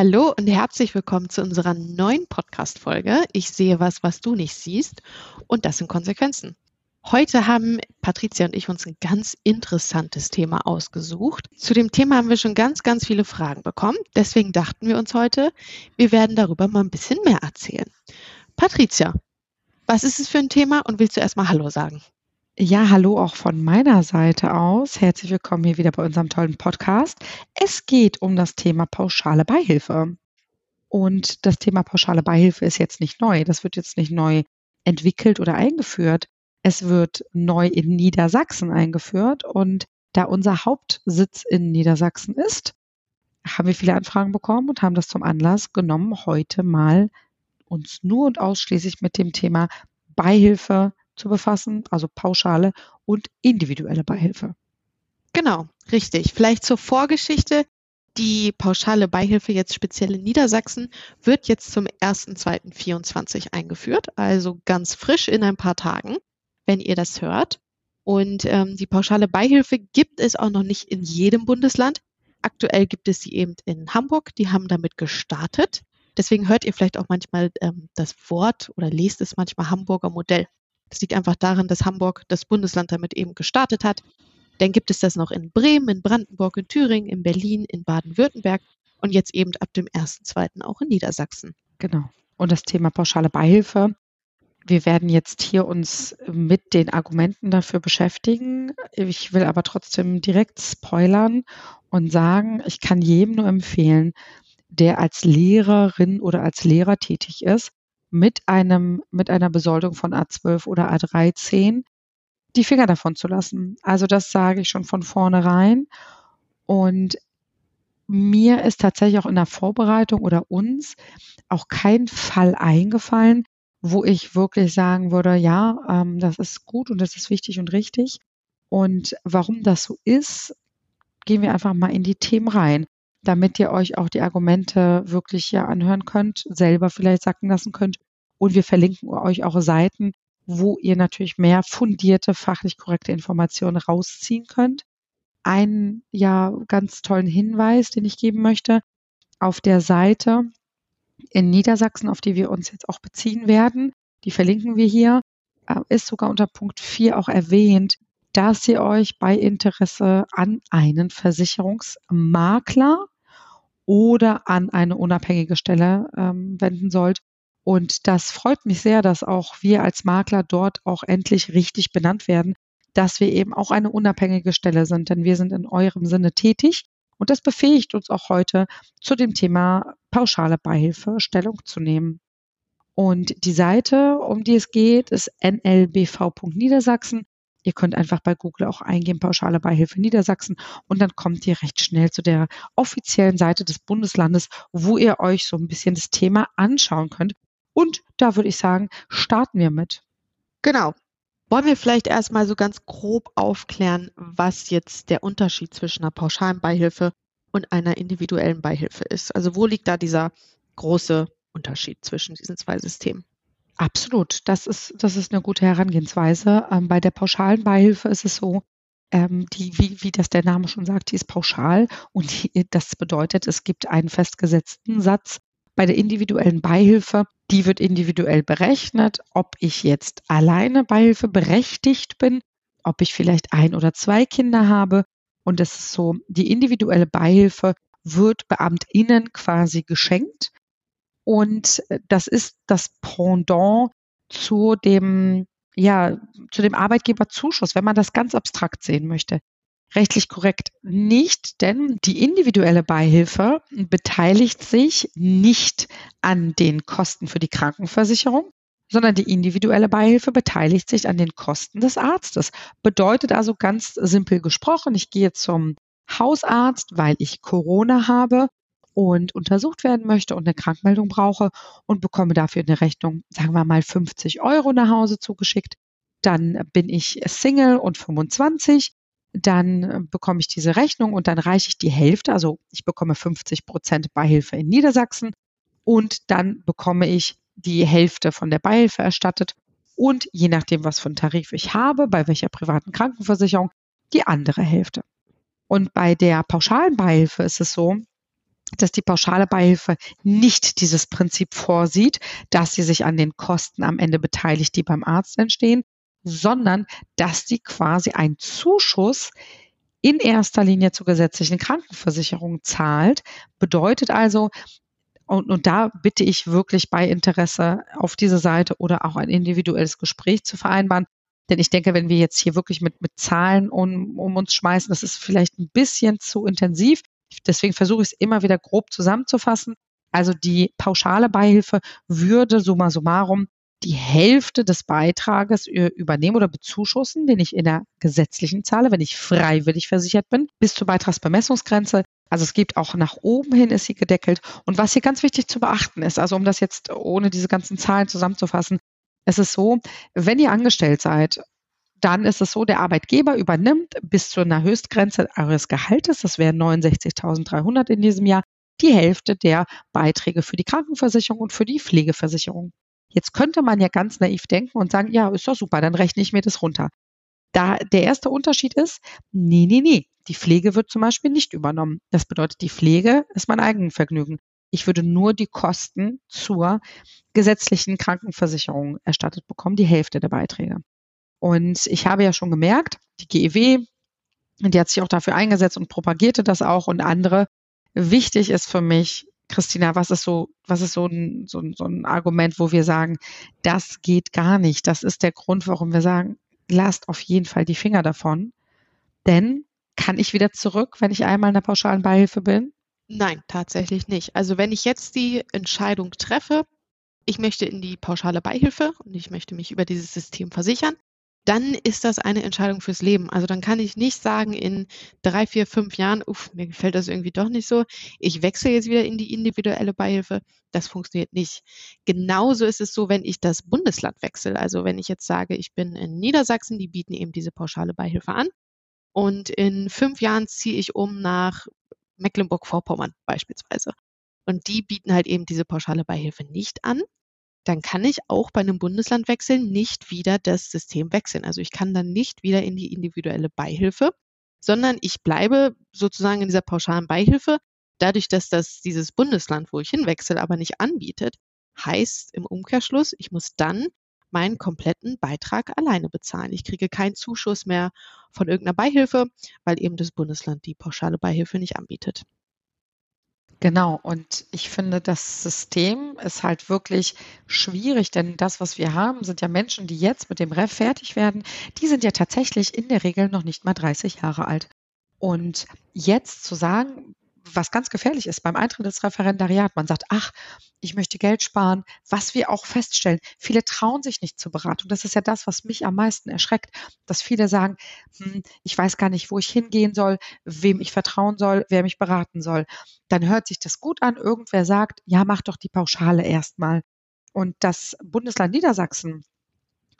Hallo und herzlich willkommen zu unserer neuen Podcast-Folge. Ich sehe was, was du nicht siehst. Und das sind Konsequenzen. Heute haben Patricia und ich uns ein ganz interessantes Thema ausgesucht. Zu dem Thema haben wir schon ganz, ganz viele Fragen bekommen. Deswegen dachten wir uns heute, wir werden darüber mal ein bisschen mehr erzählen. Patricia, was ist es für ein Thema und willst du erstmal Hallo sagen? Ja, hallo auch von meiner Seite aus. Herzlich willkommen hier wieder bei unserem tollen Podcast. Es geht um das Thema pauschale Beihilfe. Und das Thema pauschale Beihilfe ist jetzt nicht neu. Das wird jetzt nicht neu entwickelt oder eingeführt. Es wird neu in Niedersachsen eingeführt. Und da unser Hauptsitz in Niedersachsen ist, haben wir viele Anfragen bekommen und haben das zum Anlass genommen, heute mal uns nur und ausschließlich mit dem Thema Beihilfe zu befassen, also pauschale und individuelle Beihilfe. Genau, richtig. Vielleicht zur Vorgeschichte. Die pauschale Beihilfe jetzt speziell in Niedersachsen wird jetzt zum 1.2.24 eingeführt, also ganz frisch in ein paar Tagen, wenn ihr das hört. Und ähm, die pauschale Beihilfe gibt es auch noch nicht in jedem Bundesland. Aktuell gibt es sie eben in Hamburg. Die haben damit gestartet. Deswegen hört ihr vielleicht auch manchmal ähm, das Wort oder lest es manchmal Hamburger Modell. Das liegt einfach daran, dass Hamburg das Bundesland damit eben gestartet hat. Dann gibt es das noch in Bremen, in Brandenburg, in Thüringen, in Berlin, in Baden-Württemberg und jetzt eben ab dem 1.2. auch in Niedersachsen. Genau. Und das Thema pauschale Beihilfe. Wir werden jetzt hier uns mit den Argumenten dafür beschäftigen. Ich will aber trotzdem direkt spoilern und sagen, ich kann jedem nur empfehlen, der als Lehrerin oder als Lehrer tätig ist, mit einem, mit einer Besoldung von A12 oder A13 die Finger davon zu lassen. Also das sage ich schon von vornherein. Und mir ist tatsächlich auch in der Vorbereitung oder uns auch kein Fall eingefallen, wo ich wirklich sagen würde, ja, ähm, das ist gut und das ist wichtig und richtig. Und warum das so ist, gehen wir einfach mal in die Themen rein damit ihr euch auch die Argumente wirklich ja anhören könnt, selber vielleicht sacken lassen könnt. Und wir verlinken euch auch Seiten, wo ihr natürlich mehr fundierte, fachlich korrekte Informationen rausziehen könnt. Einen ja ganz tollen Hinweis, den ich geben möchte, auf der Seite in Niedersachsen, auf die wir uns jetzt auch beziehen werden, die verlinken wir hier, äh, ist sogar unter Punkt 4 auch erwähnt, dass ihr euch bei Interesse an einen Versicherungsmakler oder an eine unabhängige Stelle ähm, wenden sollt. Und das freut mich sehr, dass auch wir als Makler dort auch endlich richtig benannt werden, dass wir eben auch eine unabhängige Stelle sind, denn wir sind in eurem Sinne tätig. Und das befähigt uns auch heute zu dem Thema pauschale Beihilfe Stellung zu nehmen. Und die Seite, um die es geht, ist nlbv.niedersachsen. Ihr könnt einfach bei Google auch eingeben, pauschale Beihilfe Niedersachsen und dann kommt ihr recht schnell zu der offiziellen Seite des Bundeslandes, wo ihr euch so ein bisschen das Thema anschauen könnt. Und da würde ich sagen, starten wir mit. Genau. Wollen wir vielleicht erstmal so ganz grob aufklären, was jetzt der Unterschied zwischen einer pauschalen Beihilfe und einer individuellen Beihilfe ist? Also wo liegt da dieser große Unterschied zwischen diesen zwei Systemen? Absolut, das ist, das ist eine gute Herangehensweise. Ähm, bei der pauschalen Beihilfe ist es so, ähm, die, wie, wie das der Name schon sagt, die ist pauschal und die, das bedeutet, es gibt einen festgesetzten Satz. Bei der individuellen Beihilfe, die wird individuell berechnet, ob ich jetzt alleine Beihilfe berechtigt bin, ob ich vielleicht ein oder zwei Kinder habe. Und es ist so, die individuelle Beihilfe wird BeamtInnen quasi geschenkt. Und äh, das ist das Pendant zu dem, ja, zu dem Arbeitgeberzuschuss, wenn man das ganz abstrakt sehen möchte. Rechtlich korrekt nicht, denn die individuelle Beihilfe beteiligt sich nicht an den Kosten für die Krankenversicherung, sondern die individuelle Beihilfe beteiligt sich an den Kosten des Arztes. Bedeutet also ganz simpel gesprochen, ich gehe zum Hausarzt, weil ich Corona habe und untersucht werden möchte und eine Krankmeldung brauche und bekomme dafür eine Rechnung, sagen wir mal 50 Euro nach Hause zugeschickt. Dann bin ich Single und 25. Dann bekomme ich diese Rechnung und dann reiche ich die Hälfte, also ich bekomme 50 Prozent Beihilfe in Niedersachsen und dann bekomme ich die Hälfte von der Beihilfe erstattet und je nachdem, was für einen Tarif ich habe, bei welcher privaten Krankenversicherung, die andere Hälfte. Und bei der pauschalen Beihilfe ist es so, dass die pauschale Beihilfe nicht dieses Prinzip vorsieht, dass sie sich an den Kosten am Ende beteiligt, die beim Arzt entstehen, sondern dass sie quasi einen Zuschuss in erster Linie zur gesetzlichen Krankenversicherung zahlt. Bedeutet also, und, und da bitte ich wirklich bei Interesse auf diese Seite oder auch ein individuelles Gespräch zu vereinbaren. Denn ich denke, wenn wir jetzt hier wirklich mit, mit Zahlen um, um uns schmeißen, das ist vielleicht ein bisschen zu intensiv. Deswegen versuche ich es immer wieder grob zusammenzufassen. Also die pauschale Beihilfe würde summa summarum die Hälfte des Beitrages übernehmen oder bezuschussen, den ich in der gesetzlichen zahle, wenn ich freiwillig versichert bin, bis zur Beitragsbemessungsgrenze. Also es gibt auch nach oben hin ist sie gedeckelt. Und was hier ganz wichtig zu beachten ist, also um das jetzt ohne diese ganzen Zahlen zusammenzufassen, es ist so, wenn ihr angestellt seid, dann ist es so, der Arbeitgeber übernimmt bis zu einer Höchstgrenze eures Gehaltes, das wären 69.300 in diesem Jahr, die Hälfte der Beiträge für die Krankenversicherung und für die Pflegeversicherung. Jetzt könnte man ja ganz naiv denken und sagen, ja, ist doch super, dann rechne ich mir das runter. Da der erste Unterschied ist, nee, nee, nee, die Pflege wird zum Beispiel nicht übernommen. Das bedeutet, die Pflege ist mein Eigenvergnügen. Ich würde nur die Kosten zur gesetzlichen Krankenversicherung erstattet bekommen, die Hälfte der Beiträge. Und ich habe ja schon gemerkt, die GEW, die hat sich auch dafür eingesetzt und propagierte das auch und andere. Wichtig ist für mich, Christina, was ist so, was ist so ein, so, so ein Argument, wo wir sagen, das geht gar nicht. Das ist der Grund, warum wir sagen, lasst auf jeden Fall die Finger davon. Denn kann ich wieder zurück, wenn ich einmal in der pauschalen Beihilfe bin? Nein, tatsächlich nicht. Also wenn ich jetzt die Entscheidung treffe, ich möchte in die pauschale Beihilfe und ich möchte mich über dieses System versichern, dann ist das eine Entscheidung fürs Leben. Also dann kann ich nicht sagen, in drei, vier, fünf Jahren, uff, mir gefällt das irgendwie doch nicht so, ich wechsle jetzt wieder in die individuelle Beihilfe. Das funktioniert nicht. Genauso ist es so, wenn ich das Bundesland wechsle. Also wenn ich jetzt sage, ich bin in Niedersachsen, die bieten eben diese pauschale Beihilfe an. Und in fünf Jahren ziehe ich um nach Mecklenburg-Vorpommern beispielsweise. Und die bieten halt eben diese pauschale Beihilfe nicht an dann kann ich auch bei einem Bundeslandwechsel nicht wieder das System wechseln. Also ich kann dann nicht wieder in die individuelle Beihilfe, sondern ich bleibe sozusagen in dieser pauschalen Beihilfe. Dadurch, dass das dieses Bundesland, wo ich hinwechsel, aber nicht anbietet, heißt im Umkehrschluss, ich muss dann meinen kompletten Beitrag alleine bezahlen. Ich kriege keinen Zuschuss mehr von irgendeiner Beihilfe, weil eben das Bundesland die pauschale Beihilfe nicht anbietet. Genau, und ich finde, das System ist halt wirklich schwierig, denn das, was wir haben, sind ja Menschen, die jetzt mit dem Ref fertig werden, die sind ja tatsächlich in der Regel noch nicht mal 30 Jahre alt. Und jetzt zu sagen, was ganz gefährlich ist beim Eintritt ins Referendariat. Man sagt, ach, ich möchte Geld sparen. Was wir auch feststellen, viele trauen sich nicht zur Beratung. Das ist ja das, was mich am meisten erschreckt, dass viele sagen, hm, ich weiß gar nicht, wo ich hingehen soll, wem ich vertrauen soll, wer mich beraten soll. Dann hört sich das gut an. Irgendwer sagt, ja, mach doch die Pauschale erstmal. Und das Bundesland Niedersachsen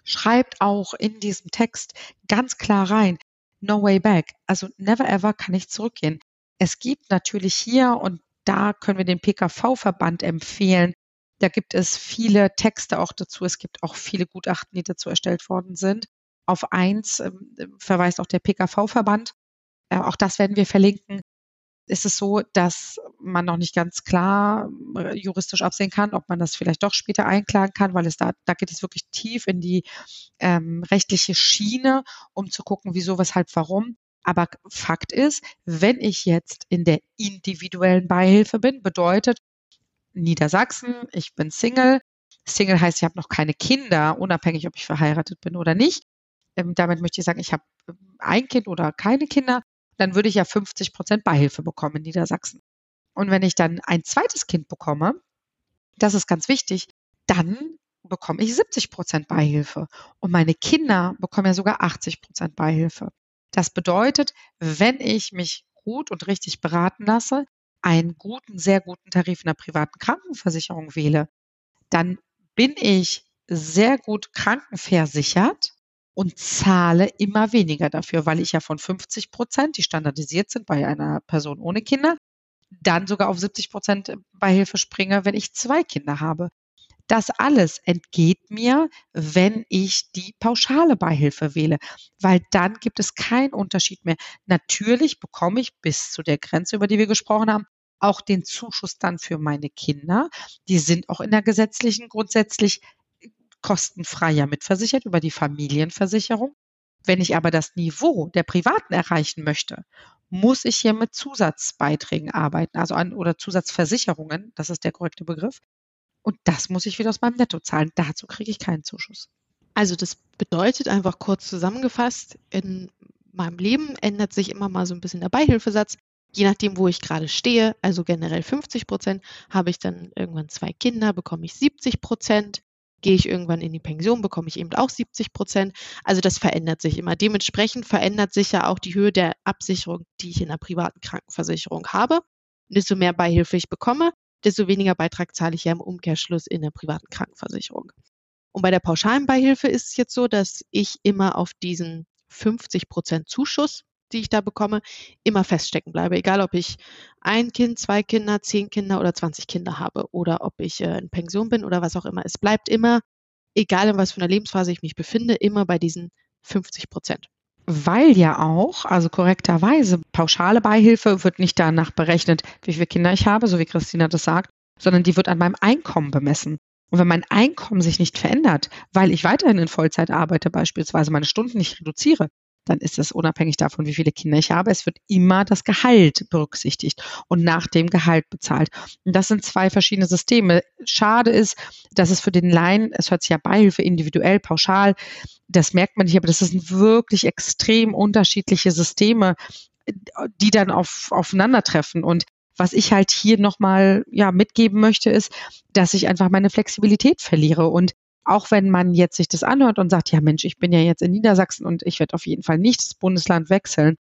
schreibt auch in diesem Text ganz klar rein, no way back. Also never ever kann ich zurückgehen. Es gibt natürlich hier, und da können wir den PKV-Verband empfehlen, da gibt es viele Texte auch dazu. Es gibt auch viele Gutachten, die dazu erstellt worden sind. Auf eins ähm, verweist auch der PKV-Verband. Äh, auch das werden wir verlinken. Ist es so, dass man noch nicht ganz klar äh, juristisch absehen kann, ob man das vielleicht doch später einklagen kann, weil es da, da geht es wirklich tief in die ähm, rechtliche Schiene, um zu gucken, wieso, weshalb, warum. Aber Fakt ist, wenn ich jetzt in der individuellen Beihilfe bin, bedeutet Niedersachsen, ich bin Single. Single heißt, ich habe noch keine Kinder, unabhängig, ob ich verheiratet bin oder nicht. Ähm, damit möchte ich sagen, ich habe ähm, ein Kind oder keine Kinder, dann würde ich ja 50 Prozent Beihilfe bekommen in Niedersachsen. Und wenn ich dann ein zweites Kind bekomme, das ist ganz wichtig, dann bekomme ich 70 Prozent Beihilfe. Und meine Kinder bekommen ja sogar 80 Prozent Beihilfe. Das bedeutet, wenn ich mich gut und richtig beraten lasse, einen guten, sehr guten Tarif in der privaten Krankenversicherung wähle, dann bin ich sehr gut krankenversichert und zahle immer weniger dafür, weil ich ja von 50 Prozent, die standardisiert sind bei einer Person ohne Kinder, dann sogar auf 70 Prozent Beihilfe springe, wenn ich zwei Kinder habe. Das alles entgeht mir, wenn ich die pauschale Beihilfe wähle, weil dann gibt es keinen Unterschied mehr. Natürlich bekomme ich bis zu der Grenze, über die wir gesprochen haben, auch den Zuschuss dann für meine Kinder. Die sind auch in der gesetzlichen grundsätzlich kostenfreier mitversichert über die Familienversicherung. Wenn ich aber das Niveau der Privaten erreichen möchte, muss ich hier mit Zusatzbeiträgen arbeiten, also an oder Zusatzversicherungen, das ist der korrekte Begriff. Und das muss ich wieder aus meinem Netto zahlen. Dazu kriege ich keinen Zuschuss. Also das bedeutet einfach kurz zusammengefasst, in meinem Leben ändert sich immer mal so ein bisschen der Beihilfesatz. Je nachdem, wo ich gerade stehe, also generell 50 Prozent, habe ich dann irgendwann zwei Kinder, bekomme ich 70 Prozent. Gehe ich irgendwann in die Pension, bekomme ich eben auch 70 Prozent. Also das verändert sich immer. Dementsprechend verändert sich ja auch die Höhe der Absicherung, die ich in der privaten Krankenversicherung habe. desto mehr Beihilfe ich bekomme, desto weniger Beitrag zahle ich ja im Umkehrschluss in der privaten Krankenversicherung. Und bei der pauschalen Beihilfe ist es jetzt so, dass ich immer auf diesen 50 Prozent Zuschuss, die ich da bekomme, immer feststecken bleibe. Egal, ob ich ein Kind, zwei Kinder, zehn Kinder oder 20 Kinder habe oder ob ich äh, in Pension bin oder was auch immer. Es bleibt immer, egal in was für einer Lebensphase ich mich befinde, immer bei diesen 50 Prozent. Weil ja auch, also korrekterweise, pauschale Beihilfe wird nicht danach berechnet, wie viele Kinder ich habe, so wie Christina das sagt, sondern die wird an meinem Einkommen bemessen. Und wenn mein Einkommen sich nicht verändert, weil ich weiterhin in Vollzeit arbeite, beispielsweise meine Stunden nicht reduziere, dann ist es unabhängig davon, wie viele Kinder ich habe. Es wird immer das Gehalt berücksichtigt und nach dem Gehalt bezahlt. Und das sind zwei verschiedene Systeme. Schade ist, dass es für den Laien, es hört sich ja Beihilfe individuell, pauschal, das merkt man nicht, aber das sind wirklich extrem unterschiedliche Systeme, die dann auf, aufeinandertreffen. Und was ich halt hier nochmal ja, mitgeben möchte, ist, dass ich einfach meine Flexibilität verliere. Und auch wenn man jetzt sich das anhört und sagt, ja Mensch, ich bin ja jetzt in Niedersachsen und ich werde auf jeden Fall nicht das Bundesland wechseln,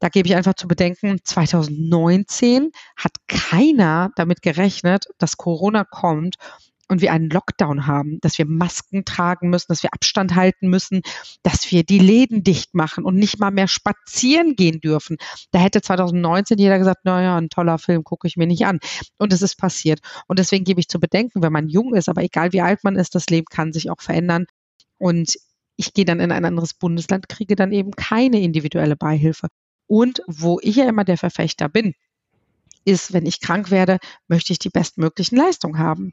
da gebe ich einfach zu bedenken, 2019 hat keiner damit gerechnet, dass Corona kommt und wir einen Lockdown haben, dass wir Masken tragen müssen, dass wir Abstand halten müssen, dass wir die Läden dicht machen und nicht mal mehr spazieren gehen dürfen. Da hätte 2019 jeder gesagt, naja, ein toller Film gucke ich mir nicht an. Und es ist passiert. Und deswegen gebe ich zu bedenken, wenn man jung ist, aber egal wie alt man ist, das Leben kann sich auch verändern. Und ich gehe dann in ein anderes Bundesland, kriege dann eben keine individuelle Beihilfe. Und wo ich ja immer der Verfechter bin, ist, wenn ich krank werde, möchte ich die bestmöglichen Leistungen haben.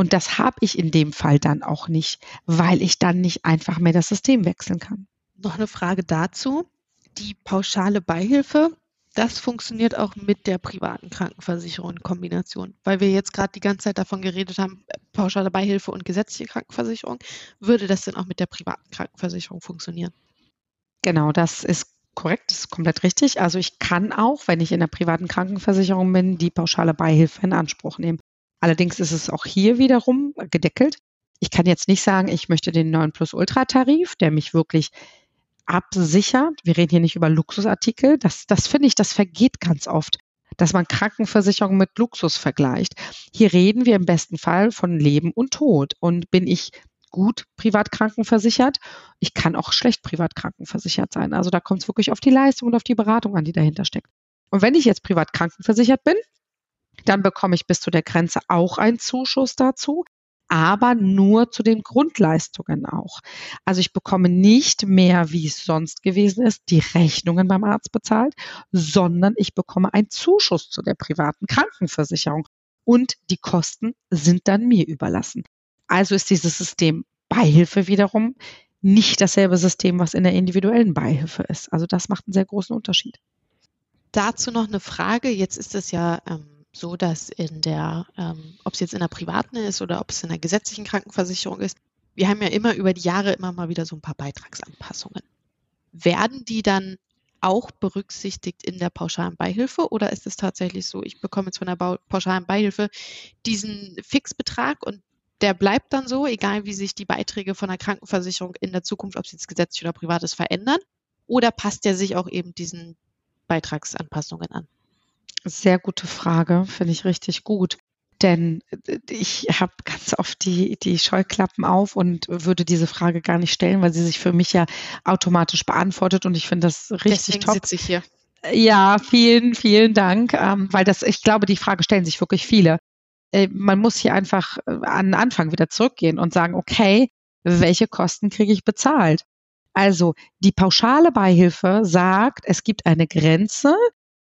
Und das habe ich in dem Fall dann auch nicht, weil ich dann nicht einfach mehr das System wechseln kann. Noch eine Frage dazu. Die pauschale Beihilfe, das funktioniert auch mit der privaten Krankenversicherung in Kombination. Weil wir jetzt gerade die ganze Zeit davon geredet haben, pauschale Beihilfe und gesetzliche Krankenversicherung, würde das denn auch mit der privaten Krankenversicherung funktionieren? Genau, das ist korrekt, das ist komplett richtig. Also ich kann auch, wenn ich in der privaten Krankenversicherung bin, die pauschale Beihilfe in Anspruch nehmen. Allerdings ist es auch hier wiederum gedeckelt. Ich kann jetzt nicht sagen, ich möchte den 9 Plus Ultra Tarif, der mich wirklich absichert. Wir reden hier nicht über Luxusartikel. Das, das finde ich, das vergeht ganz oft, dass man Krankenversicherung mit Luxus vergleicht. Hier reden wir im besten Fall von Leben und Tod. Und bin ich gut privat krankenversichert? Ich kann auch schlecht privat krankenversichert sein. Also da kommt es wirklich auf die Leistung und auf die Beratung an, die dahinter steckt. Und wenn ich jetzt privat krankenversichert bin, dann bekomme ich bis zu der Grenze auch einen Zuschuss dazu, aber nur zu den Grundleistungen auch. Also ich bekomme nicht mehr, wie es sonst gewesen ist, die Rechnungen beim Arzt bezahlt, sondern ich bekomme einen Zuschuss zu der privaten Krankenversicherung und die Kosten sind dann mir überlassen. Also ist dieses System Beihilfe wiederum nicht dasselbe System, was in der individuellen Beihilfe ist. Also das macht einen sehr großen Unterschied. Dazu noch eine Frage. Jetzt ist es ja ähm so, dass in der, ähm, ob es jetzt in der privaten ist oder ob es in der gesetzlichen Krankenversicherung ist, wir haben ja immer über die Jahre immer mal wieder so ein paar Beitragsanpassungen. Werden die dann auch berücksichtigt in der pauschalen Beihilfe oder ist es tatsächlich so, ich bekomme jetzt von der pauschalen Beihilfe diesen Fixbetrag und der bleibt dann so, egal wie sich die Beiträge von der Krankenversicherung in der Zukunft, ob es jetzt gesetzlich oder privat ist, verändern? Oder passt der sich auch eben diesen Beitragsanpassungen an? Sehr gute Frage, finde ich richtig gut. Denn äh, ich habe ganz oft die, die Scheuklappen auf und würde diese Frage gar nicht stellen, weil sie sich für mich ja automatisch beantwortet und ich finde das richtig Deswegen top. sitze ich hier. Ja, vielen, vielen Dank, ähm, weil das, ich glaube, die Frage stellen sich wirklich viele. Äh, man muss hier einfach äh, an den Anfang wieder zurückgehen und sagen, okay, welche Kosten kriege ich bezahlt? Also die pauschale Beihilfe sagt, es gibt eine Grenze,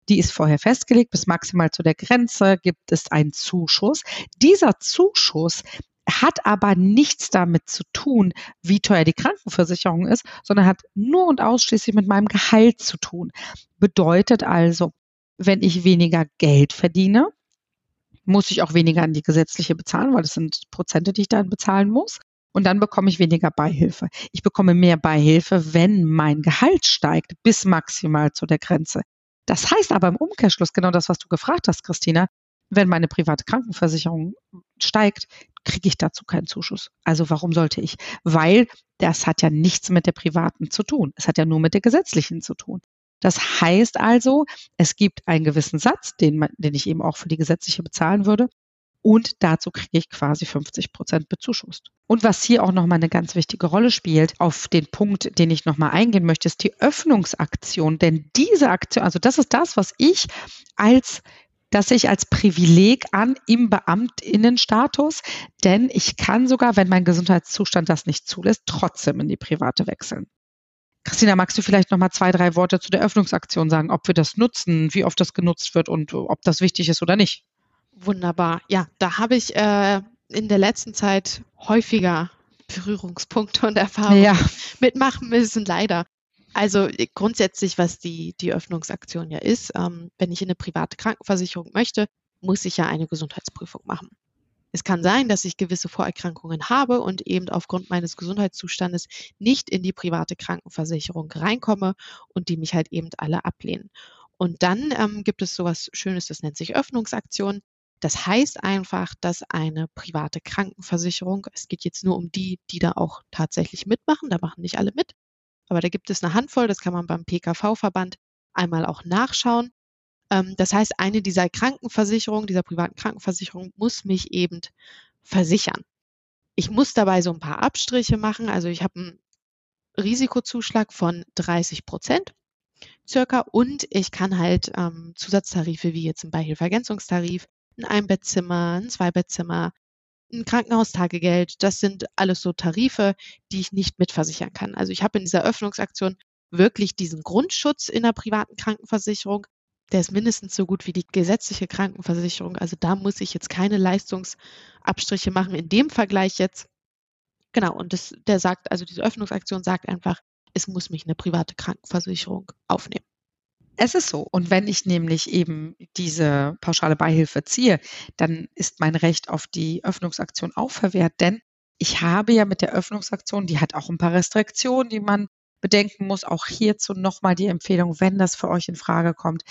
Die ist vorher festgelegt. Bis maximal zu der Grenze gibt es einen Zuschuss. Dieser Zuschuss hat aber nichts damit zu tun, wie teuer die Krankenversicherung ist, sondern hat nur und ausschließlich mit meinem Gehalt zu tun. Bedeutet also, wenn ich weniger Geld verdiene, muss ich auch weniger an die gesetzliche bezahlen, weil das sind Prozente, die ich dann bezahlen muss. Und dann bekomme ich weniger Beihilfe. Ich bekomme mehr Beihilfe, wenn mein Gehalt steigt, bis maximal zu der Grenze. Das heißt aber im Umkehrschluss genau das, was du gefragt hast, Christina. Wenn meine private Krankenversicherung steigt, kriege ich dazu keinen Zuschuss. Also warum sollte ich? Weil das hat ja nichts mit der privaten zu tun. Es hat ja nur mit der gesetzlichen zu tun. Das heißt also, es gibt einen gewissen Satz, den, den ich eben auch für die gesetzliche bezahlen würde. Und dazu kriege ich quasi 50 Prozent bezuschusst. Und was hier auch nochmal eine ganz wichtige Rolle spielt, auf den Punkt, den ich nochmal eingehen möchte, ist die Öffnungsaktion. Denn diese Aktion, also das ist das, was ich als das ich als Privileg an im Beamtinnenstatus, denn ich kann sogar, wenn mein Gesundheitszustand das nicht zulässt, trotzdem in die private wechseln. Christina, magst du vielleicht noch mal zwei, drei Worte zu der Öffnungsaktion sagen, ob wir das nutzen, wie oft das genutzt wird und ob das wichtig ist oder nicht? Wunderbar. Ja, da habe ich äh, in der letzten Zeit häufiger Berührungspunkte und Erfahrungen ja. mitmachen müssen, leider. Also grundsätzlich, was die, die Öffnungsaktion ja ist, ähm, wenn ich in eine private Krankenversicherung möchte, muss ich ja eine Gesundheitsprüfung machen. Es kann sein, dass ich gewisse Vorerkrankungen habe und eben aufgrund meines Gesundheitszustandes nicht in die private Krankenversicherung reinkomme und die mich halt eben alle ablehnen. Und dann ähm, gibt es sowas Schönes, das nennt sich Öffnungsaktion. Das heißt einfach, dass eine private Krankenversicherung, es geht jetzt nur um die, die da auch tatsächlich mitmachen, da machen nicht alle mit, aber da gibt es eine Handvoll, das kann man beim PKV-Verband einmal auch nachschauen. Ähm, das heißt, eine dieser Krankenversicherungen, dieser privaten Krankenversicherung muss mich eben versichern. Ich muss dabei so ein paar Abstriche machen. Also ich habe einen Risikozuschlag von 30 Prozent circa und ich kann halt ähm, Zusatztarife wie jetzt ein Beihilfergänzungstarif, ein Einbettzimmer, ein Zweibettzimmer, ein Krankenhaustagegeld, das sind alles so Tarife, die ich nicht mitversichern kann. Also ich habe in dieser Öffnungsaktion wirklich diesen Grundschutz in der privaten Krankenversicherung. Der ist mindestens so gut wie die gesetzliche Krankenversicherung. Also da muss ich jetzt keine Leistungsabstriche machen in dem Vergleich jetzt. Genau, und das, der sagt, also diese Öffnungsaktion sagt einfach, es muss mich eine private Krankenversicherung aufnehmen. Es ist so. Und wenn ich nämlich eben diese pauschale Beihilfe ziehe, dann ist mein Recht auf die Öffnungsaktion auch verwehrt, denn ich habe ja mit der Öffnungsaktion, die hat auch ein paar Restriktionen, die man bedenken muss. Auch hierzu nochmal die Empfehlung, wenn das für euch in Frage kommt,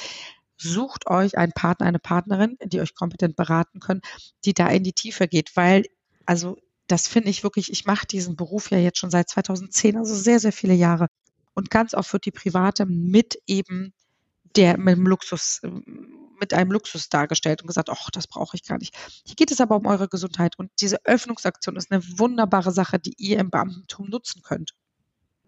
sucht euch einen Partner, eine Partnerin, die euch kompetent beraten können, die da in die Tiefe geht, weil also das finde ich wirklich, ich mache diesen Beruf ja jetzt schon seit 2010, also sehr, sehr viele Jahre. Und ganz oft wird die private mit eben der mit dem Luxus, mit einem Luxus dargestellt und gesagt, ach, das brauche ich gar nicht. Hier geht es aber um eure Gesundheit und diese Öffnungsaktion ist eine wunderbare Sache, die ihr im Beamtentum nutzen könnt.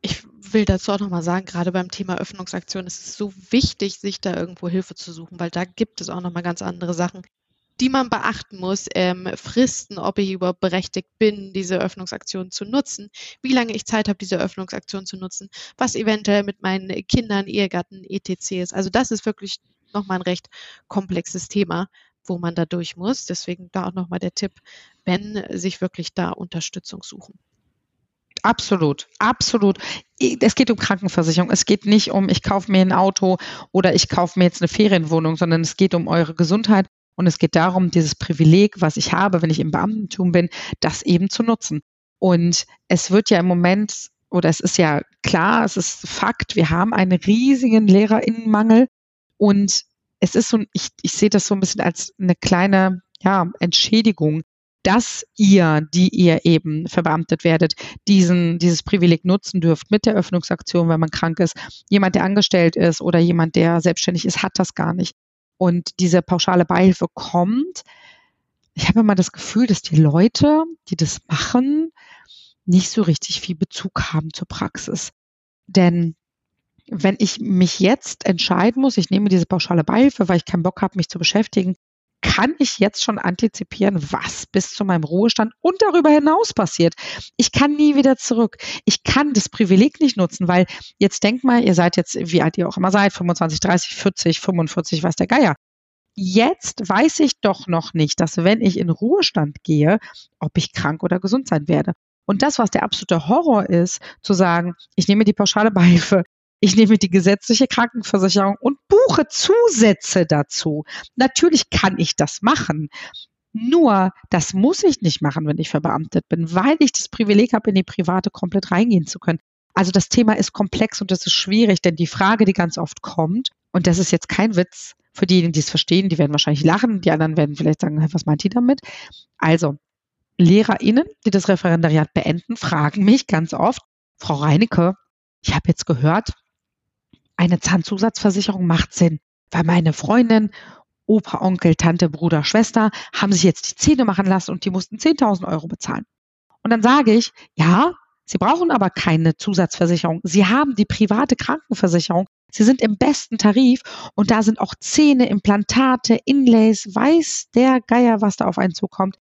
Ich will dazu auch nochmal sagen, gerade beim Thema Öffnungsaktion ist es so wichtig, sich da irgendwo Hilfe zu suchen, weil da gibt es auch nochmal ganz andere Sachen, die man beachten muss, ähm, Fristen, ob ich überhaupt berechtigt bin, diese Öffnungsaktion zu nutzen, wie lange ich Zeit habe, diese Öffnungsaktion zu nutzen, was eventuell mit meinen Kindern, Ehegatten, etc. ist. Also das ist wirklich nochmal ein recht komplexes Thema, wo man da durch muss. Deswegen da auch nochmal der Tipp, wenn sich wirklich da Unterstützung suchen. Absolut, absolut. Es geht um Krankenversicherung. Es geht nicht um, ich kaufe mir ein Auto oder ich kaufe mir jetzt eine Ferienwohnung, sondern es geht um eure Gesundheit und es geht darum, dieses Privileg, was ich habe, wenn ich im Beamtentum bin, das eben zu nutzen. Und es wird ja im Moment, oder es ist ja klar, es ist Fakt, wir haben einen riesigen Lehrerinnenmangel. Und es ist so, ich, ich sehe das so ein bisschen als eine kleine ja, Entschädigung, dass ihr, die ihr eben verbeamtet werdet, diesen, dieses Privileg nutzen dürft mit der Öffnungsaktion, wenn man krank ist. Jemand, der angestellt ist oder jemand, der selbstständig ist, hat das gar nicht und diese pauschale Beihilfe kommt, ich habe immer das Gefühl, dass die Leute, die das machen, nicht so richtig viel Bezug haben zur Praxis. Denn wenn ich mich jetzt entscheiden muss, ich nehme diese pauschale Beihilfe, weil ich keinen Bock habe, mich zu beschäftigen, kann ich jetzt schon antizipieren, was bis zu meinem Ruhestand und darüber hinaus passiert. Ich kann nie wieder zurück. Ich kann das Privileg nicht nutzen, weil jetzt denkt mal, ihr seid jetzt, wie alt ihr auch immer seid, 25, 30, 40, 45, was der Geier. Jetzt weiß ich doch noch nicht, dass wenn ich in Ruhestand gehe, ob ich krank oder gesund sein werde. Und das, was der absolute Horror ist, zu sagen, ich nehme die pauschale Beihilfe, ich nehme die gesetzliche Krankenversicherung und buche Zusätze dazu. Natürlich kann ich das machen. Nur, das muss ich nicht machen, wenn ich verbeamtet bin, weil ich das Privileg habe, in die private komplett reingehen zu können. Also das Thema ist komplex und das ist schwierig, denn die Frage, die ganz oft kommt, und das ist jetzt kein Witz, für diejenigen, die es verstehen, die werden wahrscheinlich lachen, die anderen werden vielleicht sagen, was meint die damit? Also, LehrerInnen, die das Referendariat beenden, fragen mich ganz oft, Frau Reinecke, ich habe jetzt gehört, eine Zahnzusatzversicherung macht Sinn, weil meine Freundin, Opa, Onkel, Tante, Bruder, Schwester haben sich jetzt die Zähne machen lassen und die mussten 10.000 Euro bezahlen. Und dann sage ich, ja, Sie brauchen aber keine Zusatzversicherung. Sie haben die private Krankenversicherung. Sie sind im besten Tarif und da sind auch Zähne, Implantate, Inlays, weiß der Geier, was da auf einen zukommt,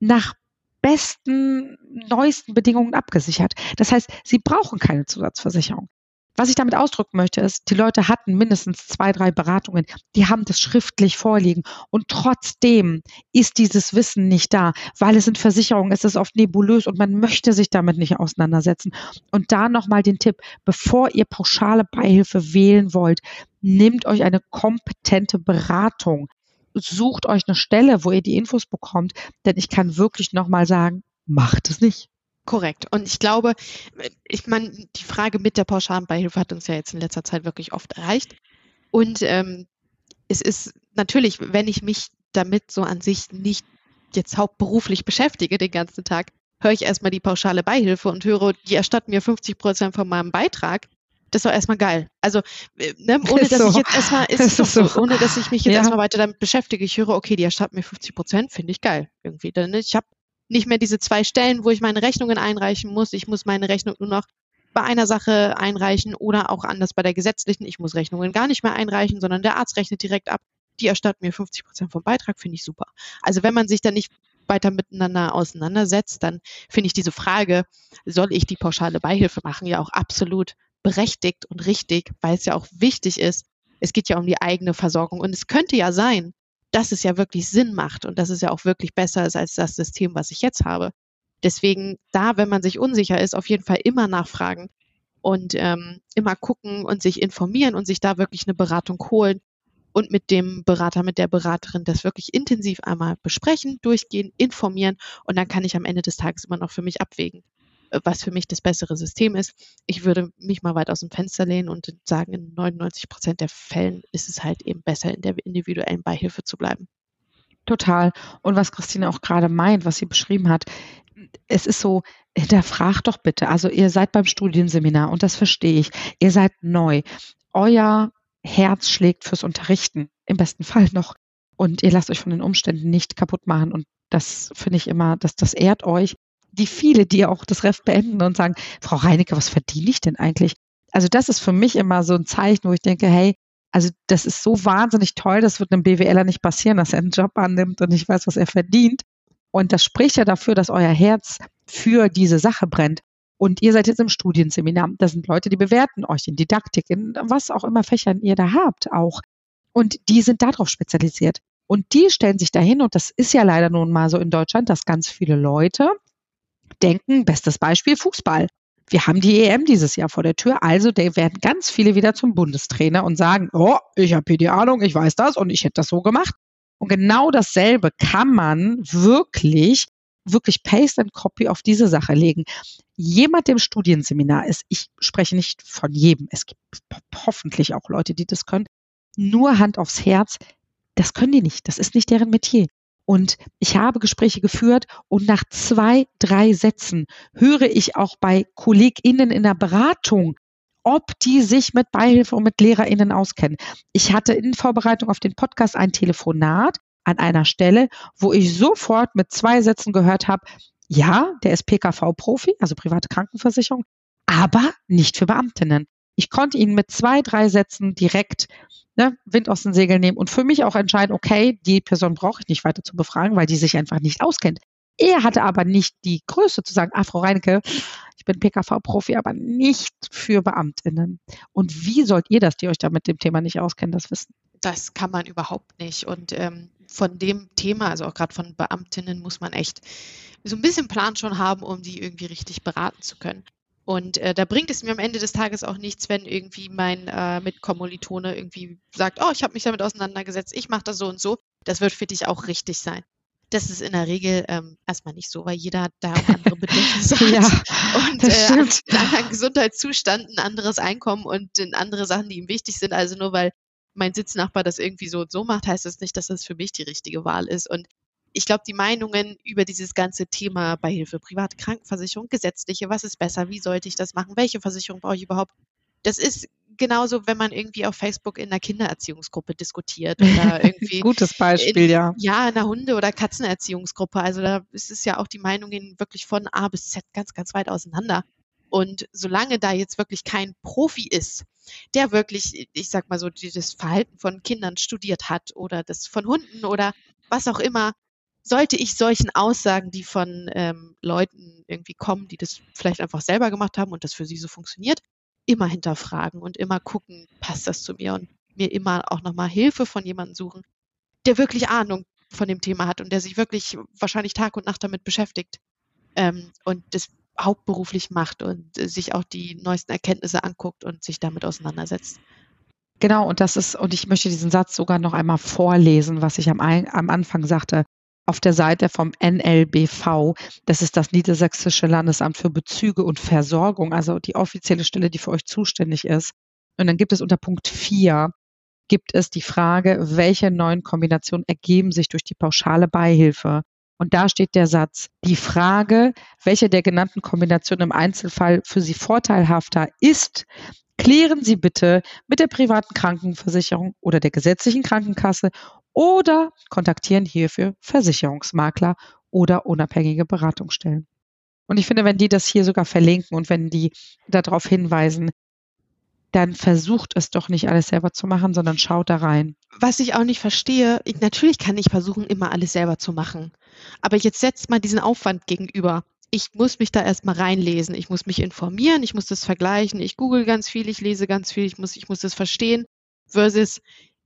nach besten, neuesten Bedingungen abgesichert. Das heißt, Sie brauchen keine Zusatzversicherung. Was ich damit ausdrücken möchte, ist, die Leute hatten mindestens zwei, drei Beratungen, die haben das schriftlich vorliegen und trotzdem ist dieses Wissen nicht da, weil es sind Versicherungen, es ist oft nebulös und man möchte sich damit nicht auseinandersetzen. Und da nochmal den Tipp, bevor ihr pauschale Beihilfe wählen wollt, nehmt euch eine kompetente Beratung. Sucht euch eine Stelle, wo ihr die Infos bekommt, denn ich kann wirklich nochmal sagen, macht es nicht. Korrekt. Und ich glaube, ich meine, die Frage mit der pauschalen Beihilfe hat uns ja jetzt in letzter Zeit wirklich oft erreicht. Und ähm, es ist natürlich, wenn ich mich damit so an sich nicht jetzt hauptberuflich beschäftige den ganzen Tag, höre ich erstmal die pauschale Beihilfe und höre, die erstatten mir 50 Prozent von meinem Beitrag. Das ist doch erstmal geil. Also, äh, ne, ohne dass so. ich jetzt erstmal, ist, ist so, so, ohne dass ich mich jetzt ja. erstmal weiter damit beschäftige. Ich höre, okay, die erstatten mir 50 Prozent, finde ich geil irgendwie. Denn ich habe nicht mehr diese zwei Stellen, wo ich meine Rechnungen einreichen muss. Ich muss meine Rechnung nur noch bei einer Sache einreichen oder auch anders bei der gesetzlichen. Ich muss Rechnungen gar nicht mehr einreichen, sondern der Arzt rechnet direkt ab. Die erstatten mir 50 Prozent vom Beitrag, finde ich super. Also wenn man sich dann nicht weiter miteinander auseinandersetzt, dann finde ich diese Frage, soll ich die pauschale Beihilfe machen, ja auch absolut berechtigt und richtig, weil es ja auch wichtig ist. Es geht ja um die eigene Versorgung. Und es könnte ja sein, dass es ja wirklich Sinn macht und dass es ja auch wirklich besser ist als das System, was ich jetzt habe. Deswegen da, wenn man sich unsicher ist, auf jeden Fall immer nachfragen und ähm, immer gucken und sich informieren und sich da wirklich eine Beratung holen und mit dem Berater, mit der Beraterin das wirklich intensiv einmal besprechen, durchgehen, informieren und dann kann ich am Ende des Tages immer noch für mich abwägen, was für mich das bessere System ist. Ich würde mich mal weit aus dem Fenster lehnen und sagen, in 99 Prozent der Fällen ist es halt eben besser, in der individuellen Beihilfe zu bleiben. Total. Und was Christine auch gerade meint, was sie beschrieben hat, es ist so, hinterfragt doch bitte. Also ihr seid beim Studienseminar und das verstehe ich. Ihr seid neu. Euer Herz schlägt fürs Unterrichten, im besten Fall noch. Und ihr lasst euch von den Umständen nicht kaputt machen. Und das finde ich immer, dass das ehrt euch die viele, die auch das Ref beenden und sagen, Frau Reinecke, was verdiene ich denn eigentlich? Also das ist für mich immer so ein Zeichen, wo ich denke, hey, also das ist so wahnsinnig toll, das wird einem BWLer nicht passieren, dass er einen Job annimmt und nicht weiß, was er verdient. Und das spricht ja dafür, dass euer Herz für diese Sache brennt. Und ihr seid jetzt im Studienseminar. Das sind Leute, die bewerten euch in Didaktik, in was auch immer Fächern ihr da habt auch. Und die sind darauf spezialisiert. Und die stellen sich dahin, und das ist ja leider nun mal so in Deutschland, dass ganz viele Leute denken, bestes Beispiel Fußball. Wir haben die EM dieses Jahr vor der Tür, also werden ganz viele wieder zum Bundestrainer und sagen, oh, ich habe hier die Ahnung, ich weiß das und ich hätte das so gemacht. Und genau dasselbe kann man wirklich, wirklich Paste and Copy auf diese Sache legen. Jemand, der im Studienseminar ist, ich spreche nicht von jedem, es gibt hoffentlich auch Leute, die das können, nur Hand aufs Herz, das können die nicht, das ist nicht deren Metier. Und ich habe Gespräche geführt und nach zwei, drei Sätzen höre ich auch bei KollegInnen in der Beratung, ob die sich mit Beihilfe und mit LehrerInnen auskennen. Ich hatte in Vorbereitung auf den Podcast ein Telefonat an einer Stelle, wo ich sofort mit zwei Sätzen gehört habe, ja, der ist PKV-Profi, also private Krankenversicherung, aber nicht für Beamtinnen. Ich konnte ihn mit zwei, drei Sätzen direkt ne, Wind aus den Segeln nehmen und für mich auch entscheiden, okay, die Person brauche ich nicht weiter zu befragen, weil die sich einfach nicht auskennt. Er hatte aber nicht die Größe zu sagen, ah, Frau Reinecke, ich bin PKV-Profi, aber nicht für BeamtInnen. Und wie sollt ihr das, die euch da mit dem Thema nicht auskennen, das wissen? Das kann man überhaupt nicht. Und ähm, von dem Thema, also auch gerade von Beamtinnen, muss man echt so ein bisschen Plan schon haben, um die irgendwie richtig beraten zu können. Und äh, da bringt es mir am Ende des Tages auch nichts, wenn irgendwie mein äh, Mitkommilitone irgendwie sagt, oh, ich habe mich damit auseinandergesetzt, ich mache das so und so. Das wird für dich auch richtig sein. Das ist in der Regel ähm, erstmal nicht so, weil jeder da auch andere Bedürfnisse hat ja, und äh, einen anderen Gesundheitszustand, ein anderes Einkommen und andere Sachen, die ihm wichtig sind. Also nur weil mein Sitznachbar das irgendwie so und so macht, heißt das nicht, dass das für mich die richtige Wahl ist. Und ich glaube, die Meinungen über dieses ganze Thema Beihilfe, private Krankenversicherung, gesetzliche, was ist besser, wie sollte ich das machen, welche Versicherung brauche ich überhaupt, das ist genauso, wenn man irgendwie auf Facebook in einer Kindererziehungsgruppe diskutiert oder irgendwie. Gutes Beispiel, in, ja. Ja, in einer Hunde- oder Katzenerziehungsgruppe. Also da ist es ja auch die Meinungen wirklich von A bis Z ganz, ganz weit auseinander. Und solange da jetzt wirklich kein Profi ist, der wirklich, ich sag mal so, das Verhalten von Kindern studiert hat oder das von Hunden oder was auch immer, sollte ich solchen Aussagen, die von ähm, Leuten irgendwie kommen, die das vielleicht einfach selber gemacht haben und das für sie so funktioniert, immer hinterfragen und immer gucken, passt das zu mir und mir immer auch nochmal Hilfe von jemandem suchen, der wirklich Ahnung von dem Thema hat und der sich wirklich wahrscheinlich Tag und Nacht damit beschäftigt ähm, und das hauptberuflich macht und äh, sich auch die neuesten Erkenntnisse anguckt und sich damit auseinandersetzt. Genau, und das ist, und ich möchte diesen Satz sogar noch einmal vorlesen, was ich am, am Anfang sagte auf der Seite vom NLBV, das ist das Niedersächsische Landesamt für Bezüge und Versorgung, also die offizielle Stelle, die für euch zuständig ist. Und dann gibt es unter Punkt 4 gibt es die Frage, welche neuen Kombinationen ergeben sich durch die pauschale Beihilfe? Und da steht der Satz, die Frage, welche der genannten Kombinationen im Einzelfall für Sie vorteilhafter ist, klären Sie bitte mit der privaten Krankenversicherung oder der gesetzlichen Krankenkasse oder kontaktieren hierfür Versicherungsmakler oder unabhängige Beratungsstellen. Und ich finde, wenn die das hier sogar verlinken und wenn die darauf hinweisen, dann versucht es doch nicht alles selber zu machen, sondern schaut da rein. Was ich auch nicht verstehe, ich, natürlich kann ich versuchen, immer alles selber zu machen. Aber jetzt setzt mal diesen Aufwand gegenüber. Ich muss mich da erstmal reinlesen, ich muss mich informieren, ich muss das vergleichen, ich google ganz viel, ich lese ganz viel, ich muss, ich muss das verstehen. Versus,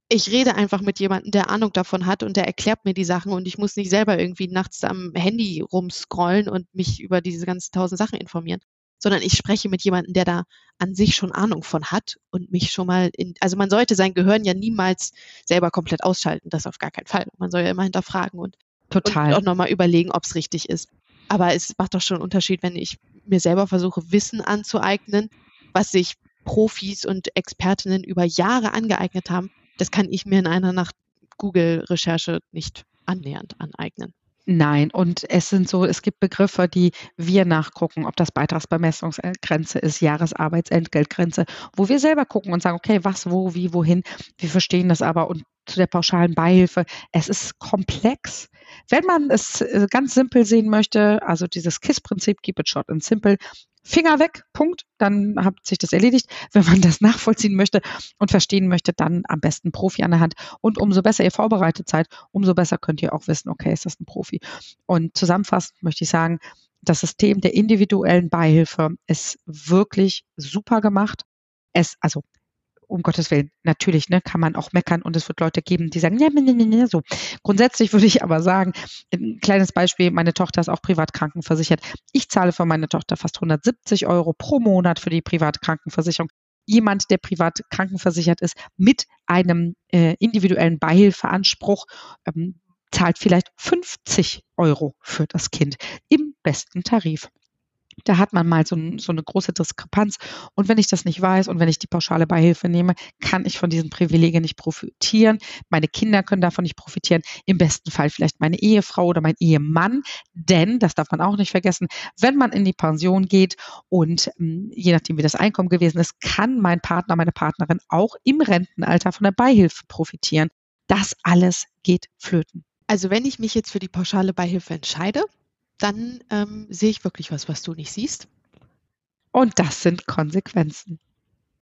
ich rede einfach mit jemandem, der Ahnung davon hat und der erklärt mir die Sachen und ich muss nicht selber irgendwie nachts am Handy rumscrollen und mich über diese ganzen tausend Sachen informieren, sondern ich spreche mit jemandem, der da an sich schon Ahnung von hat und mich schon mal in, also man sollte sein Gehirn ja niemals selber komplett ausschalten, das auf gar keinen Fall. Man soll ja immer hinterfragen und, Total. und auch nochmal überlegen, ob es richtig ist. Aber es macht doch schon einen Unterschied, wenn ich mir selber versuche, Wissen anzueignen, was sich Profis und Expertinnen über Jahre angeeignet haben das kann ich mir in einer Nacht Google-Recherche nicht annähernd aneignen. Nein, und es sind so, es gibt Begriffe, die wir nachgucken, ob das Beitragsbemessungsgrenze ist, Jahresarbeitsentgeltgrenze, wo wir selber gucken und sagen, okay, was, wo, wie, wohin. Wir verstehen das aber und zu der pauschalen Beihilfe, es ist komplex. Wenn man es äh, ganz simpel sehen möchte, also dieses KISS-Prinzip, keep it short and simple, Finger weg, Punkt, dann hat sich das erledigt. Wenn man das nachvollziehen möchte und verstehen möchte, dann am besten Profi an der Hand. Und umso besser ihr vorbereitet seid, umso besser könnt ihr auch wissen, okay, ist das ein Profi. Und zusammenfassend möchte ich sagen, das System der individuellen Beihilfe ist wirklich super gemacht. Es, also um Gottes Willen, natürlich, ne, kann man auch meckern und es wird Leute geben, die sagen, ja, ne, ne, ne, so. Grundsätzlich würde ich aber sagen, ein kleines Beispiel, meine Tochter ist auch privat krankenversichert. Ich zahle für meine Tochter fast 170 Euro pro Monat für die private Krankenversicherung. Jemand, der privat krankenversichert ist, mit einem äh, individuellen Beihilfeanspruch, ähm, zahlt vielleicht 50 Euro für das Kind im besten Tarif. Da hat man mal so, so, eine große Diskrepanz. Und wenn ich das nicht weiß und wenn ich die pauschale Beihilfe nehme, kann ich von diesen Privilegien nicht profitieren. Meine Kinder können davon nicht profitieren. Im besten Fall vielleicht meine Ehefrau oder mein Ehemann. Denn, das darf man auch nicht vergessen, wenn man in die Pension geht und je nachdem, wie das Einkommen gewesen ist, kann mein Partner, meine Partnerin auch im Rentenalter von der Beihilfe profitieren. Das alles geht flöten. Also wenn ich mich jetzt für die pauschale Beihilfe entscheide, dann ähm, sehe ich wirklich was, was du nicht siehst. Und das sind Konsequenzen.